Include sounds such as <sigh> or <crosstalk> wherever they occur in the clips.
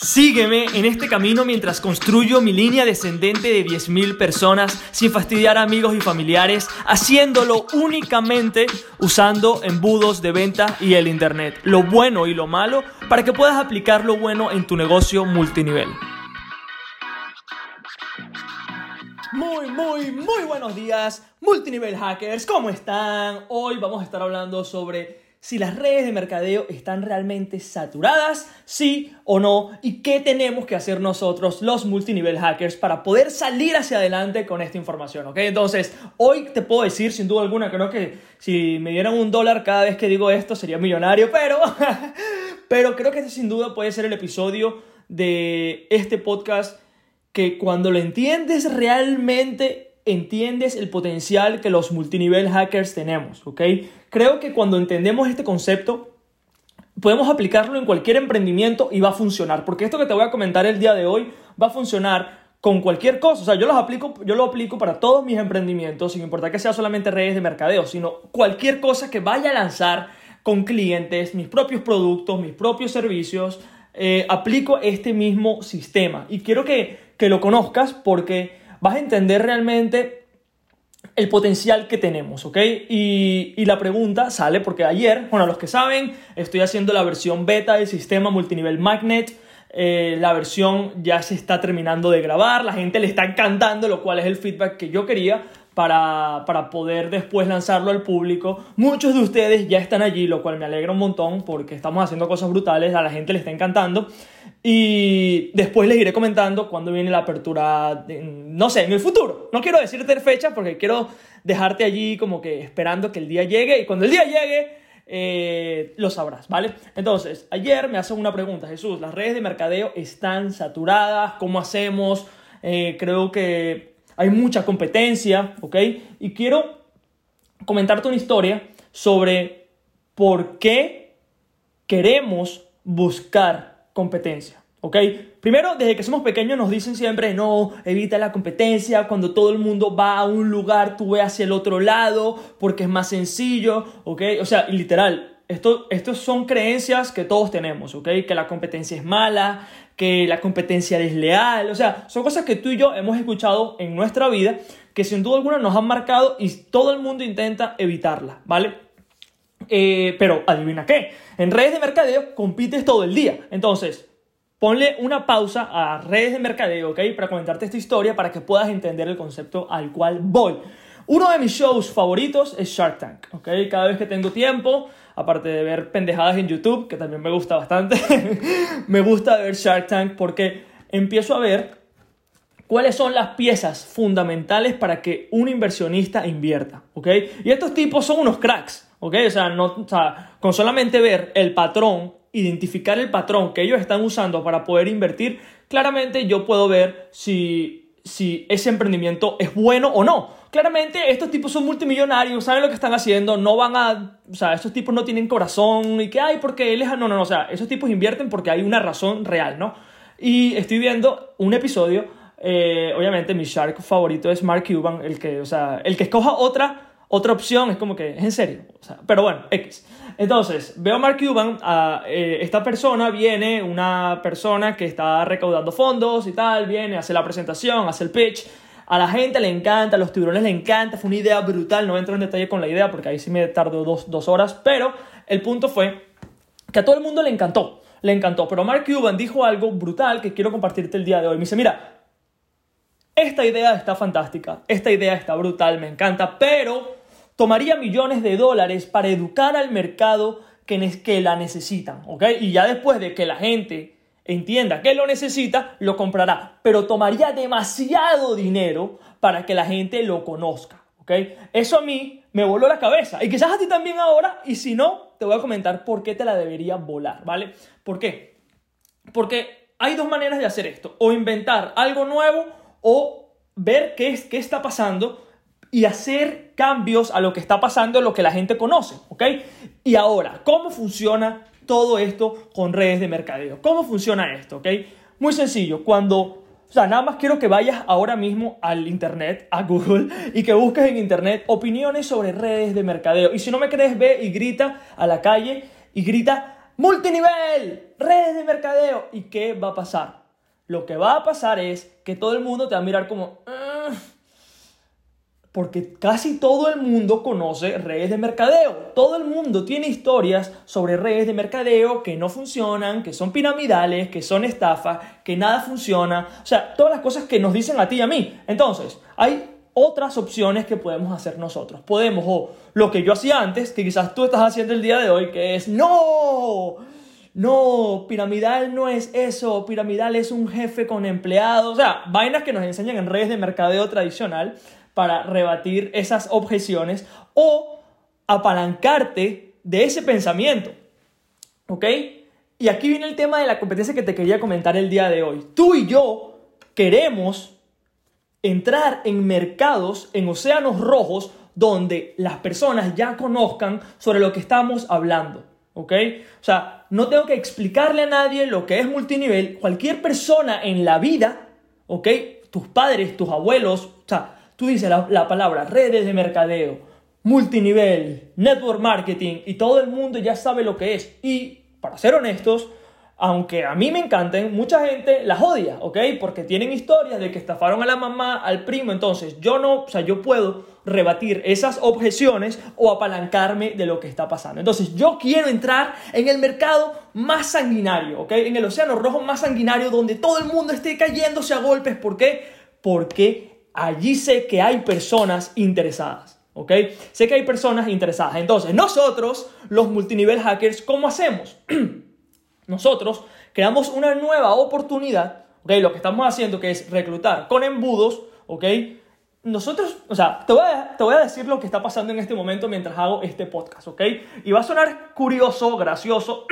Sígueme en este camino mientras construyo mi línea descendente de 10.000 personas sin fastidiar a amigos y familiares, haciéndolo únicamente usando embudos de venta y el Internet, lo bueno y lo malo, para que puedas aplicar lo bueno en tu negocio multinivel. Muy, muy, muy buenos días, multinivel hackers, ¿cómo están? Hoy vamos a estar hablando sobre si las redes de mercadeo están realmente saturadas, sí o no, y qué tenemos que hacer nosotros, los multinivel hackers, para poder salir hacia adelante con esta información, ¿ok? Entonces, hoy te puedo decir, sin duda alguna, creo que si me dieran un dólar cada vez que digo esto, sería millonario, pero, <laughs> pero creo que este sin duda puede ser el episodio de este podcast que cuando lo entiendes realmente entiendes el potencial que los multinivel hackers tenemos, ¿ok? Creo que cuando entendemos este concepto, podemos aplicarlo en cualquier emprendimiento y va a funcionar, porque esto que te voy a comentar el día de hoy va a funcionar con cualquier cosa, o sea, yo los aplico, yo lo aplico para todos mis emprendimientos, sin importar que sea solamente redes de mercadeo, sino cualquier cosa que vaya a lanzar con clientes, mis propios productos, mis propios servicios, eh, aplico este mismo sistema y quiero que, que lo conozcas porque vas a entender realmente el potencial que tenemos, ¿ok? Y, la pregunta sale porque ayer, bueno, los que saben, estoy haciendo la versión beta del sistema multinivel Magnet. Eh, la versión ya se está terminando de grabar, la gente le está encantando, lo cual es el feedback que yo quería para, para, poder después lanzarlo al público. Muchos de ustedes ya están allí, lo cual me alegra un montón porque estamos haciendo cosas brutales, a la gente le está encantando. Y después les iré comentando cuándo viene la apertura, no sé, en el futuro. No quiero decirte fecha porque quiero dejarte allí como que esperando que el día llegue y cuando el día llegue eh, lo sabrás, ¿vale? Entonces, ayer me hacen una pregunta, Jesús, las redes de mercadeo están saturadas, ¿cómo hacemos? Eh, creo que hay mucha competencia, ¿ok? Y quiero comentarte una historia sobre por qué queremos buscar competencia, ¿ok? Primero, desde que somos pequeños nos dicen siempre, no, evita la competencia, cuando todo el mundo va a un lugar, tú ve hacia el otro lado, porque es más sencillo, ¿ok? O sea, literal, esto, estos son creencias que todos tenemos, ¿ok? Que la competencia es mala, que la competencia es desleal, o sea, son cosas que tú y yo hemos escuchado en nuestra vida que sin duda alguna nos han marcado y todo el mundo intenta evitarla, ¿vale? Eh, pero adivina qué, en redes de mercadeo compites todo el día, entonces ponle una pausa a redes de mercadeo, ¿ok? Para comentarte esta historia para que puedas entender el concepto al cual voy. Uno de mis shows favoritos es Shark Tank, ¿ok? Cada vez que tengo tiempo, aparte de ver pendejadas en YouTube, que también me gusta bastante, <laughs> me gusta ver Shark Tank porque empiezo a ver cuáles son las piezas fundamentales para que un inversionista invierta, ¿ok? Y estos tipos son unos cracks, ¿ok? O sea, no, o sea, con solamente ver el patrón, identificar el patrón que ellos están usando para poder invertir, claramente yo puedo ver si, si ese emprendimiento es bueno o no. Claramente estos tipos son multimillonarios, saben lo que están haciendo, no van a, o sea, estos tipos no tienen corazón y que hay porque él es, no, no, no, o sea, esos tipos invierten porque hay una razón real, ¿no? Y estoy viendo un episodio, eh, obviamente mi shark favorito es Mark Cuban, el que, o sea, el que escoja otra, otra opción es como que, es en serio, o sea, pero bueno, X. Entonces, veo a Mark Cuban, a eh, esta persona viene, una persona que está recaudando fondos y tal, viene, hace la presentación, hace el pitch, a la gente le encanta, a los tiburones le encanta, fue una idea brutal, no entro en detalle con la idea porque ahí sí me tardó dos, horas, pero el punto fue que a todo el mundo le encantó, le encantó, pero Mark Cuban dijo algo brutal que quiero compartirte el día de hoy. Me dice, mira, esta idea está fantástica, esta idea está brutal, me encanta, pero tomaría millones de dólares para educar al mercado que, que la necesitan, ¿ok? Y ya después de que la gente entienda que lo necesita, lo comprará. Pero tomaría demasiado dinero para que la gente lo conozca. Eso a mí me voló la cabeza. Y quizás a ti también ahora. Y si no, te voy a comentar por qué te la debería volar. ¿Vale? ¿Por qué? Porque hay dos maneras de hacer esto. O inventar algo nuevo o ver qué, es, qué está pasando y hacer cambios a lo que está pasando, lo que la gente conoce, ¿ok? Y ahora, ¿cómo funciona todo esto con redes de mercadeo. ¿Cómo funciona esto? ¿ok? Muy sencillo, cuando, o sea, nada más quiero que vayas ahora mismo al Internet, a Google, y que busques en Internet opiniones sobre redes de mercadeo. Y si no me crees, ve y grita a la calle y grita multinivel, redes de mercadeo. ¿Y qué va a pasar? Lo que va a pasar es que todo el mundo te va a mirar como... Porque casi todo el mundo conoce redes de mercadeo. Todo el mundo tiene historias sobre redes de mercadeo que no funcionan, que son piramidales, que son estafas, que nada funciona. O sea, todas las cosas que nos dicen a ti y a mí. Entonces, hay otras opciones que podemos hacer nosotros. Podemos, o lo que yo hacía antes, que quizás tú estás haciendo el día de hoy, que es, no, no, piramidal no es eso, piramidal es un jefe con empleados, o sea, vainas que nos enseñan en redes de mercadeo tradicional para rebatir esas objeciones o apalancarte de ese pensamiento. ¿Ok? Y aquí viene el tema de la competencia que te quería comentar el día de hoy. Tú y yo queremos entrar en mercados, en océanos rojos, donde las personas ya conozcan sobre lo que estamos hablando. ¿Ok? O sea, no tengo que explicarle a nadie lo que es multinivel. Cualquier persona en la vida, ¿ok? Tus padres, tus abuelos, o sea, tú dices la, la palabra redes de mercadeo, multinivel, network marketing y todo el mundo ya sabe lo que es. Y para ser honestos, aunque a mí me encanten, mucha gente las odia, ¿ok? Porque tienen historias de que estafaron a la mamá, al primo. Entonces, yo no, o sea, yo puedo rebatir esas objeciones o apalancarme de lo que está pasando. Entonces, yo quiero entrar en el mercado más sanguinario, ¿ok? En el océano rojo más sanguinario donde todo el mundo esté cayéndose a golpes. ¿Por qué? Porque allí sé que hay personas interesadas. ¿Ok? Sé que hay personas interesadas. Entonces, nosotros, los multinivel hackers, ¿cómo hacemos? <clears throat> nosotros creamos una nueva oportunidad, ¿ok? Lo que estamos haciendo que es reclutar con embudos, ¿ok? Nosotros, o sea, te voy, a, te voy a decir lo que está pasando en este momento mientras hago este podcast, ¿ok? Y va a sonar curioso, gracioso,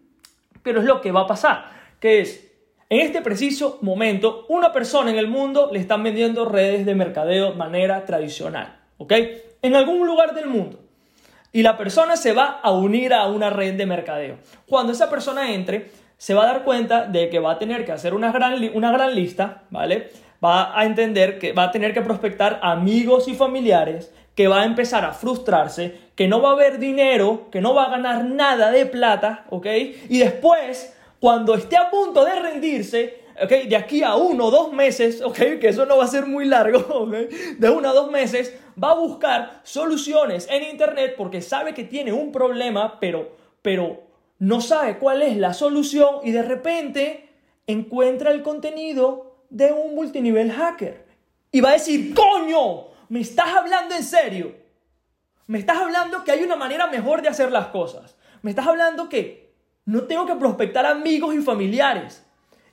<clears throat> pero es lo que va a pasar, que es, en este preciso momento, una persona en el mundo le están vendiendo redes de mercadeo de manera tradicional, ¿ok? En algún lugar del mundo y la persona se va a unir a una red de mercadeo. Cuando esa persona entre, se va a dar cuenta de que va a tener que hacer una gran, una gran lista, ¿vale? Va a entender que va a tener que prospectar amigos y familiares, que va a empezar a frustrarse, que no va a haber dinero, que no va a ganar nada de plata, ¿ok? Y después, cuando esté a punto de rendirse, ¿ok? De aquí a uno o dos meses, ¿ok? Que eso no va a ser muy largo, <laughs> ¿ok? De uno a dos meses, va a buscar soluciones en internet porque sabe que tiene un problema, pero, pero no sabe cuál es la solución y de repente encuentra el contenido de un multinivel hacker. Y va a decir, coño, ¿me estás hablando en serio? ¿Me estás hablando que hay una manera mejor de hacer las cosas? ¿Me estás hablando que no tengo que prospectar amigos y familiares?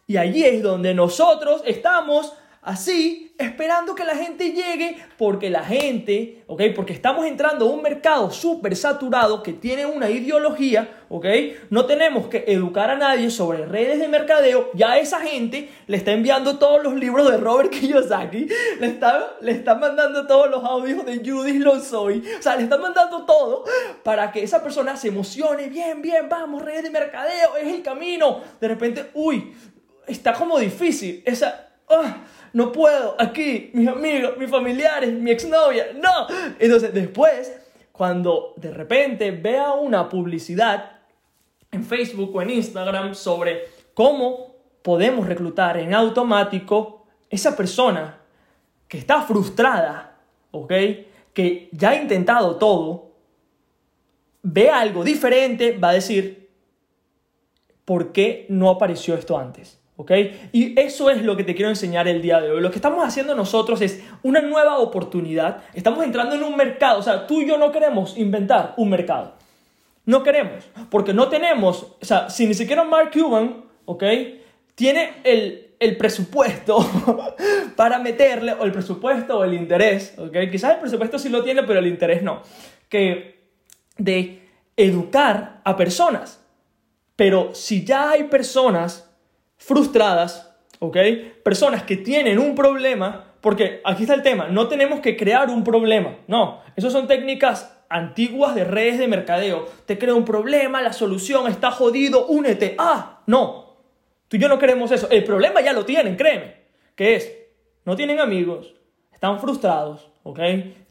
Y allí es donde nosotros estamos así, esperando que la gente llegue, porque la gente, ¿ok? Porque estamos entrando a un mercado súper saturado que tiene una ideología, ¿ok? No tenemos que educar a nadie sobre redes de mercadeo, ya esa gente le está enviando todos los libros de Robert Kiyosaki, le está, le está mandando todos los audios de Judith Lonsoy, o sea, le están mandando todo para que esa persona se emocione, bien, bien, vamos, redes de mercadeo, es el camino. De repente, uy, está como difícil, esa... ah, no puedo, aquí, mis amigos, mis familiares, mi exnovia, no. Entonces después, cuando de repente vea una publicidad en Facebook o en Instagram sobre cómo podemos reclutar en automático esa persona que está frustrada, ¿ok? Que ya ha intentado todo, ve algo diferente, va a decir, ¿por qué no apareció esto antes? ¿Ok? Y eso es lo que te quiero enseñar el día de hoy. Lo que estamos haciendo nosotros es una nueva oportunidad. Estamos entrando en un mercado. O sea, tú y yo no queremos inventar un mercado. No queremos. Porque no tenemos, o sea, si ni siquiera Mark Cuban, ¿ok? Tiene el, el presupuesto <laughs> para meterle, o el presupuesto o el interés, ¿ok? Quizás el presupuesto sí lo tiene, pero el interés no. Que de educar a personas. Pero si ya hay personas frustradas, ¿ok? Personas que tienen un problema, porque aquí está el tema, no tenemos que crear un problema, no, esas son técnicas antiguas de redes de mercadeo. Te crea un problema, la solución está jodido, únete. Ah, no, tú y yo no queremos eso. El problema ya lo tienen, créeme, que es, no tienen amigos, están frustrados, ¿ok?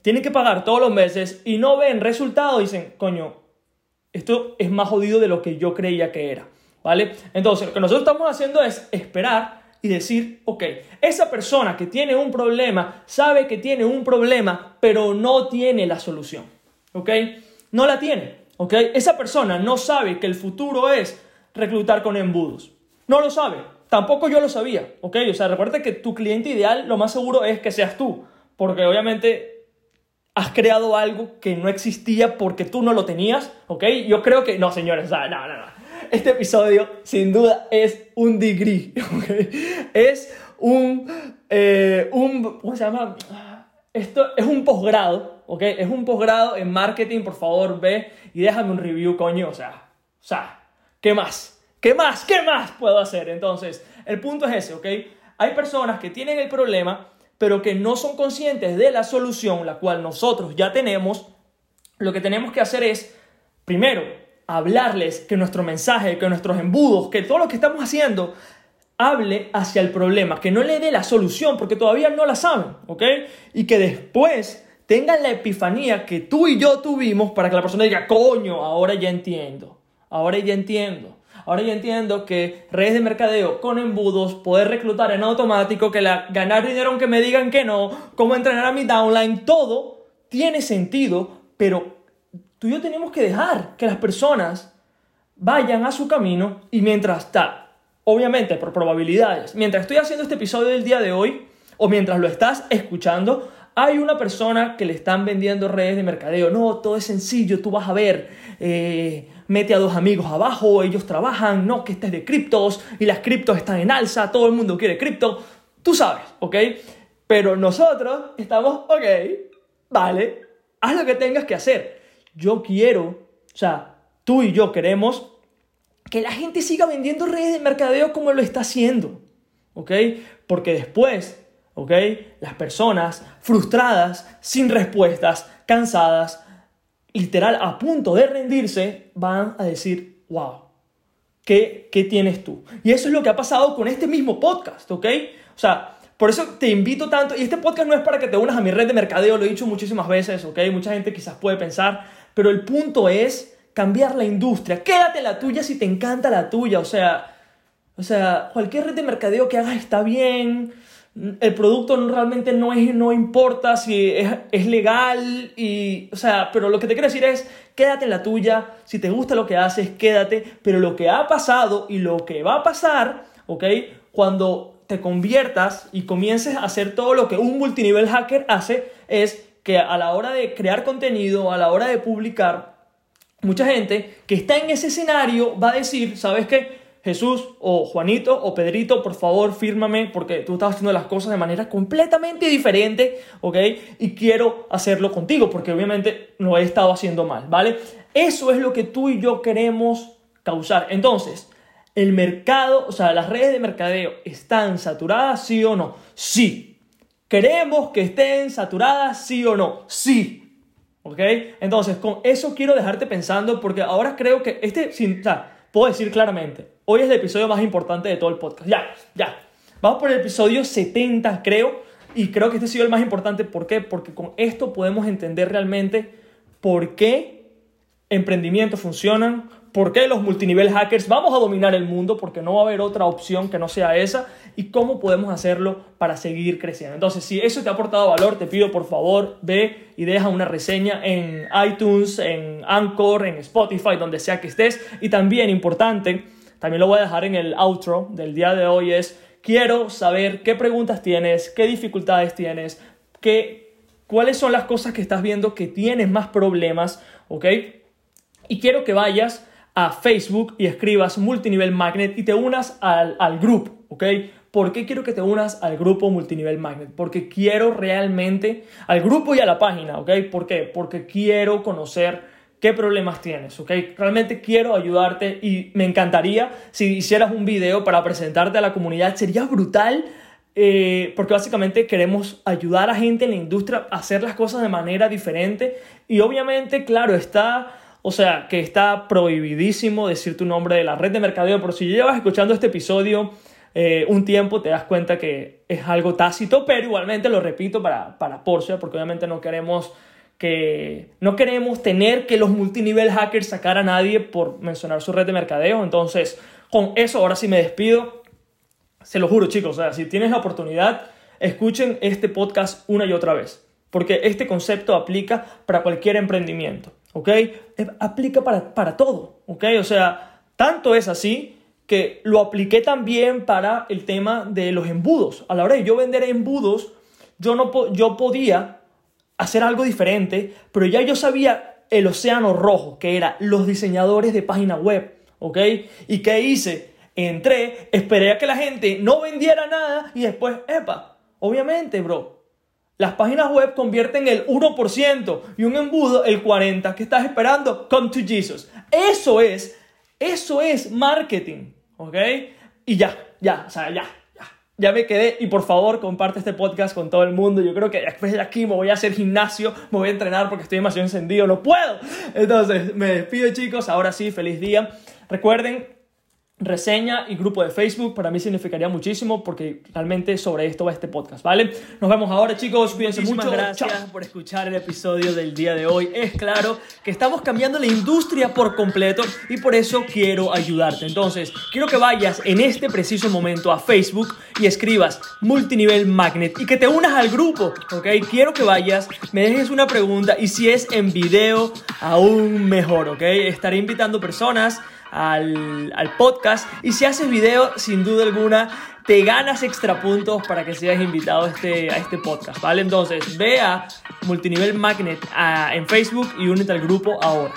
Tienen que pagar todos los meses y no ven resultados, dicen, coño, esto es más jodido de lo que yo creía que era, ¿vale? Entonces, lo que nosotros estamos haciendo es esperar y decir, ok, esa persona que tiene un problema sabe que tiene un problema, pero no tiene la solución, ¿ok? No la tiene, ¿ok? Esa persona no sabe que el futuro es reclutar con embudos. No lo sabe. Tampoco yo lo sabía, ¿ok? O sea, recuerda que tu cliente ideal lo más seguro es que seas tú, porque obviamente has creado algo que no existía porque tú no lo tenías, ¿ok? Yo creo que, no, señores, no, no, no este episodio sin duda es un degree, <laughs> es un, eh, un, ¿cómo se llama? Esto es un posgrado, ¿ok? Es un posgrado en marketing, por favor, ve y déjame un review, coño, o sea, o sea, ¿qué más? ¿Qué más? ¿Qué más puedo hacer? Entonces, el punto es ese, ¿ok? Hay personas que tienen el problema, pero que no son conscientes de la solución, la cual nosotros ya tenemos. Lo que tenemos que hacer es, primero, hablarles, que nuestro mensaje, que nuestros embudos, que todo lo que estamos haciendo hable hacia el problema, que no le dé la solución porque todavía no la saben, ¿ok? Y que después tengan la epifanía que tú y yo tuvimos para que la persona diga, coño, ahora ya entiendo, ahora ya entiendo. Ahora ya entiendo que redes de mercadeo con embudos, poder reclutar en automático, que la, ganar dinero aunque me digan que no, cómo entrenar a mi downline, todo tiene sentido, pero tú y yo tenemos que dejar que las personas vayan a su camino y mientras está, obviamente por probabilidades, mientras estoy haciendo este episodio del día de hoy o mientras lo estás escuchando, hay una persona que le están vendiendo redes de mercadeo. No, todo es sencillo, tú vas a ver, eh, mete a dos amigos abajo, ellos trabajan, no, que este es de criptos y las criptos están en alza, todo el mundo quiere cripto, tú sabes, ¿ok? Pero nosotros estamos, ok, vale, haz lo que tengas que hacer yo quiero, o sea, tú y yo queremos que la gente siga vendiendo redes de mercadeo como lo está haciendo, ¿ok? Porque después, ¿ok? Las personas frustradas, sin respuestas, cansadas, literal a punto de rendirse, van a decir, wow, ¿qué, ¿qué tienes tú? Y eso es lo que ha pasado con este mismo podcast, ¿ok? O sea, por eso te invito tanto, y este podcast no es para que te unas a mi red de mercadeo, lo he dicho muchísimas veces, ¿ok? Mucha gente quizás puede pensar, pero el punto es cambiar la industria. Quédate la tuya si te encanta la tuya. O sea, o sea, cualquier red de mercadeo que hagas está bien. El producto realmente no, es, no importa si es, legal y, o sea, pero lo que te quiero decir es, quédate en la tuya, si te gusta lo que haces, quédate, pero lo que ha pasado y lo que va a pasar, ¿ok? Cuando te conviertas y comiences a hacer todo lo que un multinivel hacker hace, es que a la hora de crear contenido, a la hora de publicar, mucha gente que está en ese escenario va a decir, ¿sabes qué? Jesús o Juanito o Pedrito, por favor, fírmame porque tú estás haciendo las cosas de manera completamente diferente, ¿ok? Y quiero hacerlo contigo porque obviamente lo he estado haciendo mal, ¿vale? Eso es lo que tú y yo queremos causar. Entonces, el mercado, o sea, las redes de mercadeo están saturadas, sí o no? Sí, ¿Queremos que estén saturadas, sí o no? Sí. ¿Ok? Entonces, con eso quiero dejarte pensando porque ahora creo que este, sin, o sea, puedo decir claramente, hoy es el episodio más importante de todo el podcast. Ya, ya. Vamos por el episodio 70, creo. Y creo que este ha sido el más importante. ¿Por qué? Porque con esto podemos entender realmente por qué emprendimientos funcionan, por qué los multinivel hackers vamos a dominar el mundo, porque no va a haber otra opción que no sea esa, y cómo podemos hacerlo para seguir creciendo. Entonces, si eso te ha aportado valor, te pido por favor, ve y deja una reseña en iTunes, en Anchor, en Spotify, donde sea que estés. Y también importante, también lo voy a dejar en el outro del día de hoy, es quiero saber qué preguntas tienes, qué dificultades tienes, qué, cuáles son las cosas que estás viendo que tienes más problemas, ¿ok? Y quiero que vayas a Facebook y escribas Multinivel Magnet y te unas al, al grupo, ¿ok? ¿Por qué quiero que te unas al grupo Multinivel Magnet? Porque quiero realmente, al grupo y a la página, ¿ok? Porque quiero conocer qué problemas tienes, ¿ok? Realmente quiero ayudarte y me encantaría si hicieras un video para presentarte a la comunidad, sería brutal. Eh, porque básicamente queremos ayudar a gente en la industria a hacer las cosas de manera diferente y obviamente, claro, está o sea, que está prohibidísimo decir tu nombre de la red de mercadeo, pero si llevas escuchando este episodio eh, un tiempo, te das cuenta que es algo tácito, pero igualmente lo repito para, para Porsche, porque obviamente no queremos que no queremos tener que los multinivel hackers sacar a nadie por mencionar su red de mercadeo. Entonces, con eso ahora sí me despido. Se lo juro, chicos, o sea, si tienes la oportunidad, escuchen este podcast una y otra vez, porque este concepto aplica para cualquier emprendimiento, ¿ok? Aplica para, para todo, ¿ok? O sea, tanto es así que lo apliqué también para el tema de los embudos. A la hora de yo vender embudos, yo, no, yo podía hacer algo diferente, pero ya yo sabía el océano rojo, que era los diseñadores de página web, ¿ok? ¿Y qué hice? Entré, esperé a que la gente no vendiera nada y después, epa, obviamente, bro, las páginas web convierten el 1% y un embudo el 40%. ¿Qué estás esperando? Come to Jesus. Eso es, eso es marketing, ¿ok? Y ya, ya, o sea, ya, ya me quedé y por favor comparte este podcast con todo el mundo. Yo creo que después de aquí me voy a hacer gimnasio, me voy a entrenar porque estoy demasiado encendido, no puedo. Entonces, me despido chicos, ahora sí, feliz día. Recuerden reseña y grupo de Facebook para mí significaría muchísimo porque realmente sobre esto va este podcast, ¿vale? Nos vemos ahora chicos, cuídense mucho. gracias por escuchar el episodio del día de hoy. Es claro que estamos cambiando la industria por completo y por eso quiero ayudarte. Entonces, quiero que vayas en este preciso momento a Facebook y escribas multinivel magnet y que te unas al grupo, ¿ok? Quiero que vayas, me dejes una pregunta y si es en video, aún mejor, ¿ok? Estaré invitando personas al, podcast. Y si haces video, sin duda alguna, te ganas extra puntos para que seas invitado a este, a este podcast, ¿vale? Entonces, ve a Multinivel Magnet en Facebook y únete al grupo ahora.